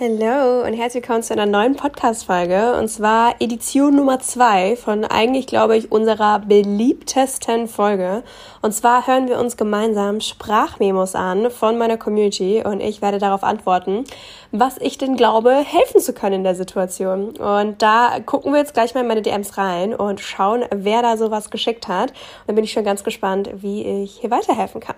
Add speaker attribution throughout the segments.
Speaker 1: Hallo und herzlich willkommen zu einer neuen Podcast-Folge und zwar Edition Nummer zwei von eigentlich, glaube ich, unserer beliebtesten Folge. Und zwar hören wir uns gemeinsam Sprachmemos an von meiner Community und ich werde darauf antworten, was ich denn glaube, helfen zu können in der Situation. Und da gucken wir jetzt gleich mal in meine DMs rein und schauen, wer da sowas geschickt hat. Und dann bin ich schon ganz gespannt, wie ich hier weiterhelfen kann.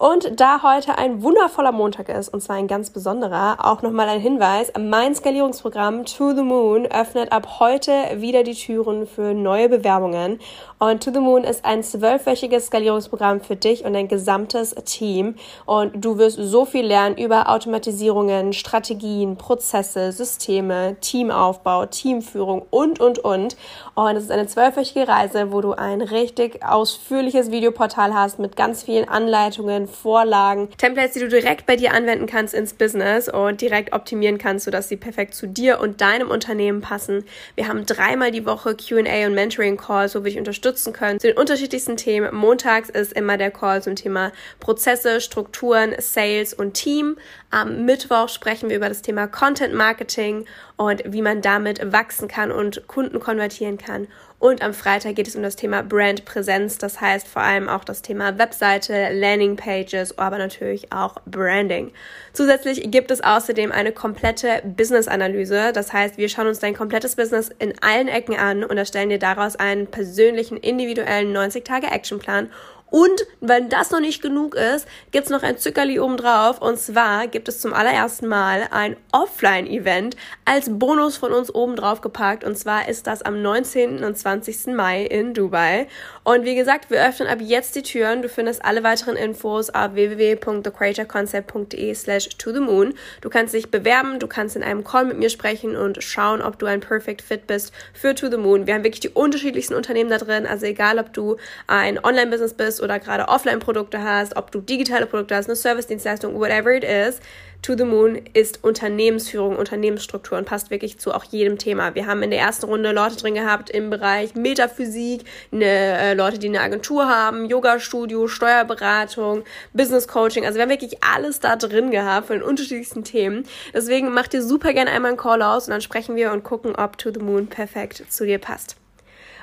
Speaker 1: Und da heute ein wundervoller Montag ist, und zwar ein ganz besonderer, auch nochmal ein Hinweis, mein Skalierungsprogramm To the Moon öffnet ab heute wieder die Türen für neue Bewerbungen. Und To the Moon ist ein zwölfwöchiges Skalierungsprogramm für dich und dein gesamtes Team. Und du wirst so viel lernen über Automatisierungen, Strategien, Prozesse, Systeme, Teamaufbau, Teamführung und, und, und. Und es ist eine zwölfwöchige Reise, wo du ein richtig ausführliches Videoportal hast mit ganz vielen Anleitungen, Vorlagen, Templates, die du direkt bei dir anwenden kannst ins Business und direkt optimieren kannst, sodass sie perfekt zu dir und deinem Unternehmen passen. Wir haben dreimal die Woche Q&A und Mentoring Calls, wo wir dich unterstützen können zu den unterschiedlichsten Themen. Montags ist immer der Call zum Thema Prozesse, Strukturen, Sales und Team. Am Mittwoch sprechen wir über das Thema Content Marketing und wie man damit wachsen kann und Kunden konvertieren kann. Und am Freitag geht es um das Thema Brandpräsenz, das heißt vor allem auch das Thema Webseite, Landingpages, aber natürlich auch Branding. Zusätzlich gibt es außerdem eine komplette Business-Analyse, das heißt, wir schauen uns dein komplettes Business in allen Ecken an und erstellen dir daraus einen persönlichen, individuellen 90-Tage-Actionplan und wenn das noch nicht genug ist, gibt's noch ein Zückerli obendrauf. Und zwar gibt es zum allerersten Mal ein Offline-Event als Bonus von uns obendrauf gepackt. Und zwar ist das am 19. und 20. Mai in Dubai. Und wie gesagt, wir öffnen ab jetzt die Türen. Du findest alle weiteren Infos auf www.thecreatorconcept.de slash to the moon. Du kannst dich bewerben, du kannst in einem Call mit mir sprechen und schauen, ob du ein Perfect Fit bist für To the Moon. Wir haben wirklich die unterschiedlichsten Unternehmen da drin. Also egal, ob du ein Online-Business bist oder gerade Offline-Produkte hast, ob du digitale Produkte hast, eine Service-Dienstleistung, whatever it is, To the Moon ist Unternehmensführung, Unternehmensstruktur und passt wirklich zu auch jedem Thema. Wir haben in der ersten Runde Leute drin gehabt im Bereich Metaphysik, eine, äh, Leute, die eine Agentur haben, Yoga-Studio, Steuerberatung, Business Coaching. Also wir haben wirklich alles da drin gehabt von den unterschiedlichsten Themen. Deswegen mach dir super gerne einmal einen Call aus und dann sprechen wir und gucken, ob To the Moon perfekt zu dir passt.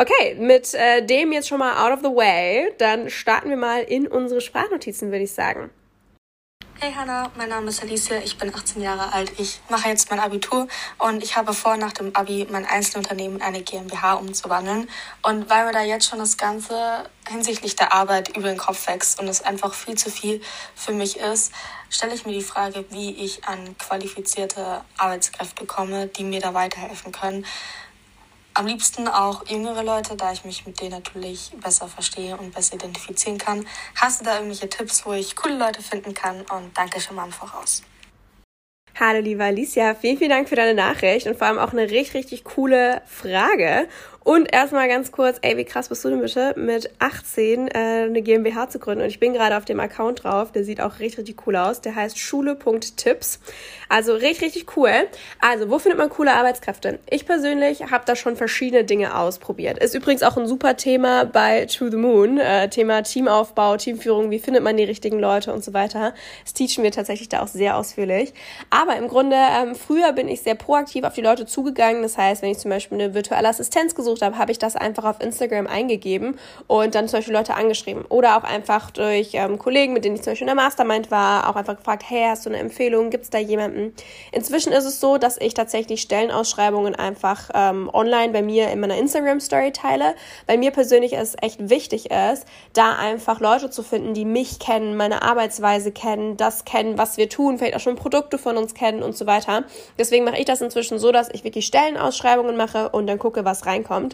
Speaker 1: Okay, mit äh, dem jetzt schon mal out of the way, dann starten wir mal in unsere Sprachnotizen, würde ich sagen.
Speaker 2: Hey Hannah, mein Name ist Alicia, ich bin 18 Jahre alt. Ich mache jetzt mein Abitur und ich habe vor, nach dem Abi mein Einzelunternehmen in eine GmbH umzuwandeln. Und weil mir da jetzt schon das Ganze hinsichtlich der Arbeit über den Kopf wächst und es einfach viel zu viel für mich ist, stelle ich mir die Frage, wie ich an qualifizierte Arbeitskräfte komme, die mir da weiterhelfen können am liebsten auch jüngere Leute, da ich mich mit denen natürlich besser verstehe und besser identifizieren kann. Hast du da irgendwelche Tipps, wo ich coole Leute finden kann? Und danke schon mal im Voraus.
Speaker 1: Hallo liebe Alicia, vielen, vielen Dank für deine Nachricht und vor allem auch eine richtig, richtig coole Frage. Und erstmal ganz kurz, ey, wie krass bist du denn bitte, mit 18 äh, eine GmbH zu gründen? Und ich bin gerade auf dem Account drauf, der sieht auch richtig, richtig cool aus. Der heißt schule.tipps. Also richtig, richtig cool. Also, wo findet man coole Arbeitskräfte? Ich persönlich habe da schon verschiedene Dinge ausprobiert. Ist übrigens auch ein super Thema bei To the Moon. Äh, Thema Teamaufbau, Teamführung, wie findet man die richtigen Leute und so weiter. Das teachen wir tatsächlich da auch sehr ausführlich. Aber im Grunde, ähm, früher bin ich sehr proaktiv auf die Leute zugegangen. Das heißt, wenn ich zum Beispiel eine virtuelle Assistenz gesucht gesucht habe, habe ich das einfach auf Instagram eingegeben und dann zum Beispiel Leute angeschrieben. Oder auch einfach durch ähm, Kollegen, mit denen ich zum Beispiel in der Mastermind war, auch einfach gefragt, hey, hast du eine Empfehlung? Gibt es da jemanden? Inzwischen ist es so, dass ich tatsächlich Stellenausschreibungen einfach ähm, online bei mir in meiner Instagram-Story teile. Bei mir persönlich ist echt wichtig ist, da einfach Leute zu finden, die mich kennen, meine Arbeitsweise kennen, das kennen, was wir tun, vielleicht auch schon Produkte von uns kennen und so weiter. Deswegen mache ich das inzwischen so, dass ich wirklich Stellenausschreibungen mache und dann gucke, was reinkommt.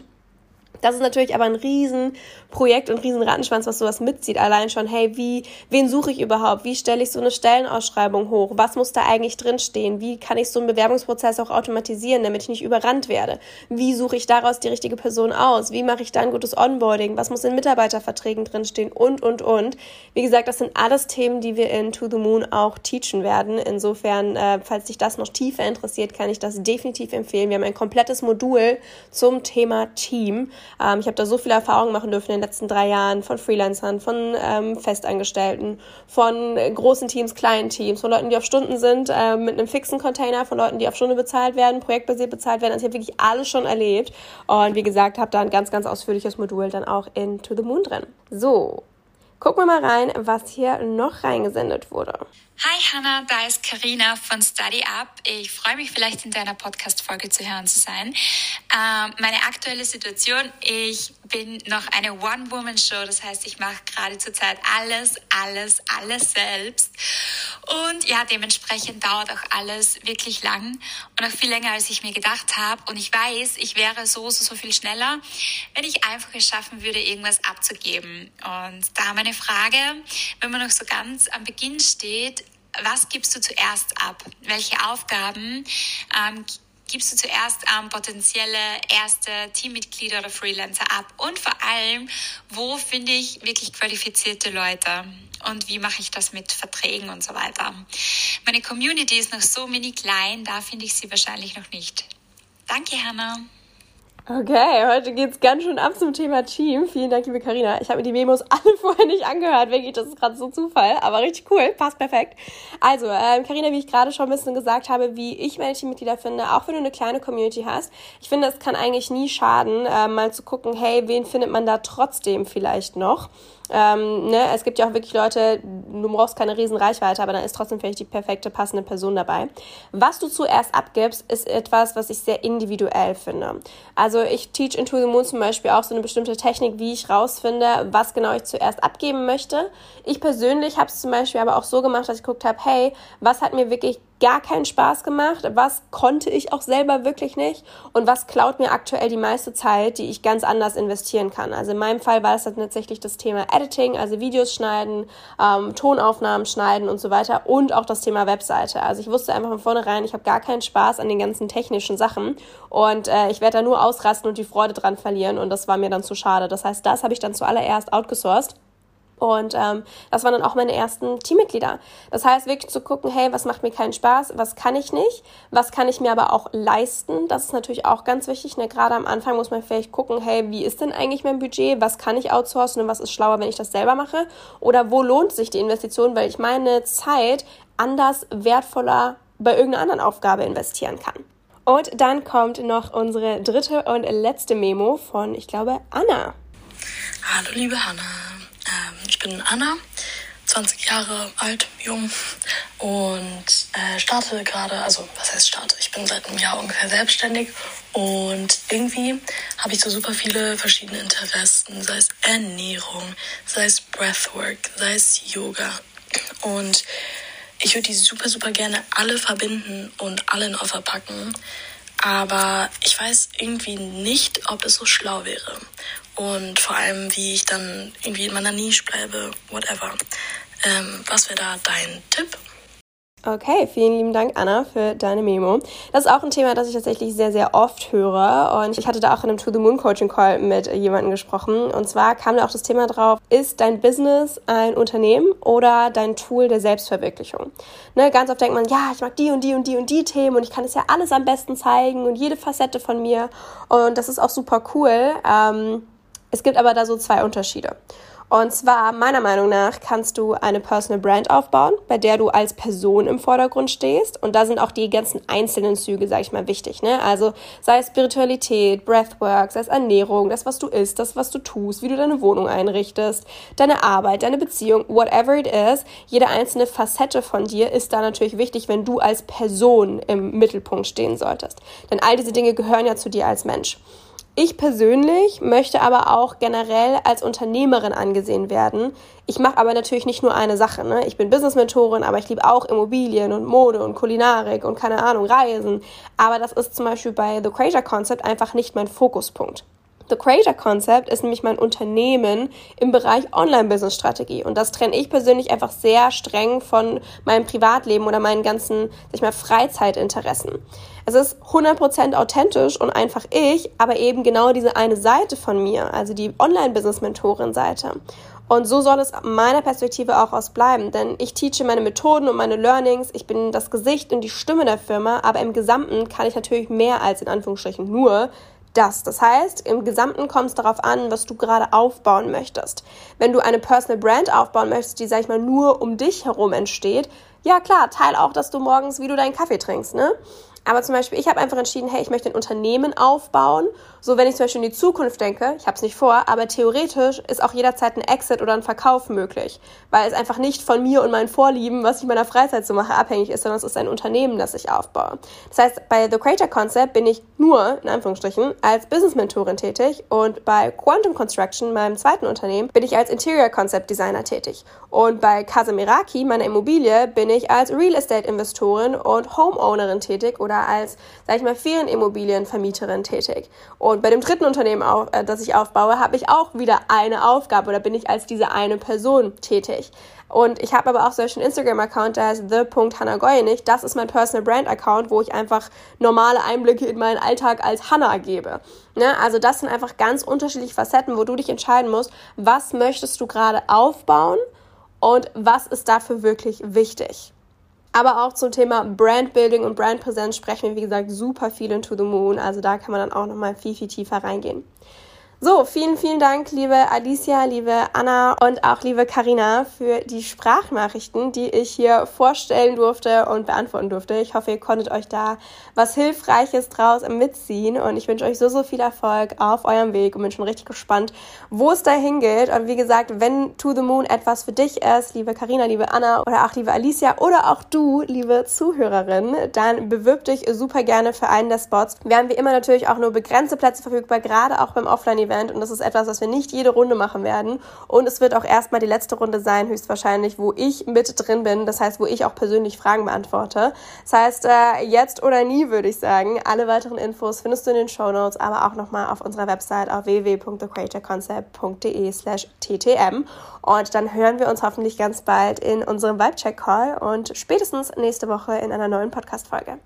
Speaker 1: Das ist natürlich aber ein Riesenprojekt und Riesenrattenschwanz, was sowas mitzieht. Allein schon, hey, wie, wen suche ich überhaupt? Wie stelle ich so eine Stellenausschreibung hoch? Was muss da eigentlich drinstehen? Wie kann ich so einen Bewerbungsprozess auch automatisieren, damit ich nicht überrannt werde? Wie suche ich daraus die richtige Person aus? Wie mache ich da ein gutes Onboarding? Was muss in Mitarbeiterverträgen drinstehen? Und, und, und. Wie gesagt, das sind alles Themen, die wir in To the Moon auch teachen werden. Insofern, äh, falls dich das noch tiefer interessiert, kann ich das definitiv empfehlen. Wir haben ein komplettes Modul zum Thema Team. Ähm, ich habe da so viele Erfahrungen machen dürfen in den letzten drei Jahren von Freelancern, von ähm, Festangestellten, von großen Teams, kleinen Teams, von Leuten, die auf Stunden sind, äh, mit einem fixen Container, von Leuten, die auf Stunde bezahlt werden, projektbasiert bezahlt werden. Also ich habe wirklich alles schon erlebt. Und wie gesagt, habe da ein ganz, ganz ausführliches Modul dann auch in To the Moon drin. So, Gucken wir mal rein, was hier noch reingesendet wurde.
Speaker 3: Hi Hannah, da ist Karina von Study Up. Ich freue mich vielleicht in deiner Podcast-Folge zu hören zu sein. Ähm, meine aktuelle Situation, ich bin noch eine One-Woman-Show, das heißt, ich mache gerade zurzeit alles, alles, alles selbst. Und ja, dementsprechend dauert auch alles wirklich lang und auch viel länger, als ich mir gedacht habe. Und ich weiß, ich wäre so, so, so viel schneller, wenn ich einfach es schaffen würde, irgendwas abzugeben. Und da meine Frage, wenn man noch so ganz am Beginn steht, was gibst du zuerst ab? Welche Aufgaben ähm, gibst du zuerst an ähm, potenzielle erste Teammitglieder oder Freelancer ab? Und vor allem, wo finde ich wirklich qualifizierte Leute? Und wie mache ich das mit Verträgen und so weiter? Meine Community ist noch so mini klein, da finde ich sie wahrscheinlich noch nicht. Danke, Hannah.
Speaker 1: Okay, heute geht's ganz schön ab zum Thema Team. Vielen Dank, liebe Karina. Ich habe mir die Memos alle vorher nicht angehört, wirklich, das ist gerade so Zufall, aber richtig cool, passt perfekt. Also, Karina, ähm, wie ich gerade schon ein bisschen gesagt habe, wie ich meine Teammitglieder finde, auch wenn du eine kleine Community hast, ich finde, es kann eigentlich nie schaden, äh, mal zu gucken, hey, wen findet man da trotzdem vielleicht noch? Ähm, ne, es gibt ja auch wirklich Leute, du brauchst keine riesen Reichweite, aber dann ist trotzdem vielleicht die perfekte, passende Person dabei. Was du zuerst abgibst, ist etwas, was ich sehr individuell finde. Also ich teach Into the Moon zum Beispiel auch so eine bestimmte Technik, wie ich rausfinde, was genau ich zuerst abgeben möchte. Ich persönlich habe es zum Beispiel aber auch so gemacht, dass ich geguckt habe, hey, was hat mir wirklich gar keinen Spaß gemacht, was konnte ich auch selber wirklich nicht und was klaut mir aktuell die meiste Zeit, die ich ganz anders investieren kann. Also in meinem Fall war es dann tatsächlich das Thema Editing, also Videos schneiden, ähm, Tonaufnahmen schneiden und so weiter und auch das Thema Webseite. Also ich wusste einfach von vornherein, ich habe gar keinen Spaß an den ganzen technischen Sachen und äh, ich werde da nur ausrasten und die Freude dran verlieren und das war mir dann zu schade. Das heißt, das habe ich dann zuallererst outgesourced und ähm, das waren dann auch meine ersten Teammitglieder. Das heißt, wirklich zu gucken, hey, was macht mir keinen Spaß, was kann ich nicht, was kann ich mir aber auch leisten. Das ist natürlich auch ganz wichtig. Ne? Gerade am Anfang muss man vielleicht gucken, hey, wie ist denn eigentlich mein Budget, was kann ich outsourcen und was ist schlauer, wenn ich das selber mache? Oder wo lohnt sich die Investition, weil ich meine Zeit anders wertvoller bei irgendeiner anderen Aufgabe investieren kann. Und dann kommt noch unsere dritte und letzte Memo von, ich glaube, Anna.
Speaker 4: Hallo, liebe Hanna. Ähm, ich bin Anna, 20 Jahre alt, jung und äh, starte gerade, also was heißt starte? Ich bin seit einem Jahr ungefähr selbstständig und irgendwie habe ich so super viele verschiedene Interessen, sei es Ernährung, sei es Breathwork, sei es Yoga und ich würde die super, super gerne alle verbinden und alle in Offer packen. Aber ich weiß irgendwie nicht, ob es so schlau wäre und vor allem, wie ich dann irgendwie in meiner Nische bleibe, whatever. Ähm, was wäre da dein Tipp?
Speaker 1: Okay, vielen lieben Dank, Anna, für deine Memo. Das ist auch ein Thema, das ich tatsächlich sehr, sehr oft höre. Und ich hatte da auch in einem To the Moon Coaching Call mit jemandem gesprochen. Und zwar kam da auch das Thema drauf, ist dein Business ein Unternehmen oder dein Tool der Selbstverwirklichung? Ne, ganz oft denkt man, ja, ich mag die und die und die und die Themen und ich kann es ja alles am besten zeigen und jede Facette von mir. Und das ist auch super cool. Ähm, es gibt aber da so zwei Unterschiede. Und zwar, meiner Meinung nach, kannst du eine Personal Brand aufbauen, bei der du als Person im Vordergrund stehst. Und da sind auch die ganzen einzelnen Züge, sag ich mal, wichtig. Ne? Also sei es Spiritualität, Breathwork, sei es Ernährung, das, was du isst, das, was du tust, wie du deine Wohnung einrichtest, deine Arbeit, deine Beziehung, whatever it is. Jede einzelne Facette von dir ist da natürlich wichtig, wenn du als Person im Mittelpunkt stehen solltest. Denn all diese Dinge gehören ja zu dir als Mensch. Ich persönlich möchte aber auch generell als Unternehmerin angesehen werden. Ich mache aber natürlich nicht nur eine Sache. Ne? Ich bin Business-Mentorin, aber ich liebe auch Immobilien und Mode und Kulinarik und keine Ahnung, Reisen. Aber das ist zum Beispiel bei The Creator Concept einfach nicht mein Fokuspunkt. The Creator Concept ist nämlich mein Unternehmen im Bereich Online-Business-Strategie. Und das trenne ich persönlich einfach sehr streng von meinem Privatleben oder meinen ganzen, sag ich mal, Freizeitinteressen. Es ist 100% authentisch und einfach ich, aber eben genau diese eine Seite von mir, also die Online-Business-Mentorin-Seite. Und so soll es meiner Perspektive auch aus bleiben, denn ich teache meine Methoden und meine Learnings, ich bin das Gesicht und die Stimme der Firma, aber im Gesamten kann ich natürlich mehr als in Anführungsstrichen nur das. Das heißt, im Gesamten kommt es darauf an, was du gerade aufbauen möchtest. Wenn du eine Personal Brand aufbauen möchtest, die, sag ich mal, nur um dich herum entsteht, ja klar, teil auch, dass du morgens, wie du deinen Kaffee trinkst, ne? Aber zum Beispiel, ich habe einfach entschieden, hey, ich möchte ein Unternehmen aufbauen. So, wenn ich zum Beispiel in die Zukunft denke, ich habe es nicht vor, aber theoretisch ist auch jederzeit ein Exit oder ein Verkauf möglich, weil es einfach nicht von mir und meinen Vorlieben, was ich in meiner Freizeit so mache, abhängig ist, sondern es ist ein Unternehmen, das ich aufbaue. Das heißt, bei The Creator Concept bin ich nur, in Anführungsstrichen, als Business-Mentorin tätig und bei Quantum Construction, meinem zweiten Unternehmen, bin ich als Interior Concept Designer tätig. Und bei Casamiraki, meiner Immobilie, bin ich als Real Estate Investorin und Homeownerin tätig oder oder als, sag ich mal, Ferienimmobilienvermieterin tätig. Und bei dem dritten Unternehmen, auch, äh, das ich aufbaue, habe ich auch wieder eine Aufgabe oder bin ich als diese eine Person tätig. Und ich habe aber auch solchen Instagram-Account, der heißt the.hannagoyenig. Das ist mein Personal Brand-Account, wo ich einfach normale Einblicke in meinen Alltag als Hannah gebe. Ne? Also das sind einfach ganz unterschiedliche Facetten, wo du dich entscheiden musst, was möchtest du gerade aufbauen und was ist dafür wirklich wichtig. Aber auch zum Thema Brandbuilding und Brandpräsenz sprechen wir, wie gesagt, super viel in To the Moon. Also da kann man dann auch nochmal viel, viel tiefer reingehen. So, vielen, vielen Dank, liebe Alicia, liebe Anna und auch liebe Karina für die Sprachnachrichten, die ich hier vorstellen durfte und beantworten durfte. Ich hoffe, ihr konntet euch da was Hilfreiches draus mitziehen und ich wünsche euch so, so viel Erfolg auf eurem Weg und bin schon richtig gespannt, wo es dahin geht. Und wie gesagt, wenn To the Moon etwas für dich ist, liebe Karina, liebe Anna oder auch liebe Alicia oder auch du, liebe Zuhörerin, dann bewirb dich super gerne für einen der Spots. Wir haben wie immer natürlich auch nur begrenzte Plätze verfügbar, gerade auch beim Offline Event und das ist etwas, was wir nicht jede Runde machen werden. Und es wird auch erstmal die letzte Runde sein, höchstwahrscheinlich, wo ich mit drin bin. Das heißt, wo ich auch persönlich Fragen beantworte. Das heißt, äh, jetzt oder nie würde ich sagen. Alle weiteren Infos findest du in den Show Notes, aber auch nochmal auf unserer Website auf www.thecreatorconcept.de slash ttm. Und dann hören wir uns hoffentlich ganz bald in unserem Vibe-Check-Call und spätestens nächste Woche in einer neuen Podcast-Folge.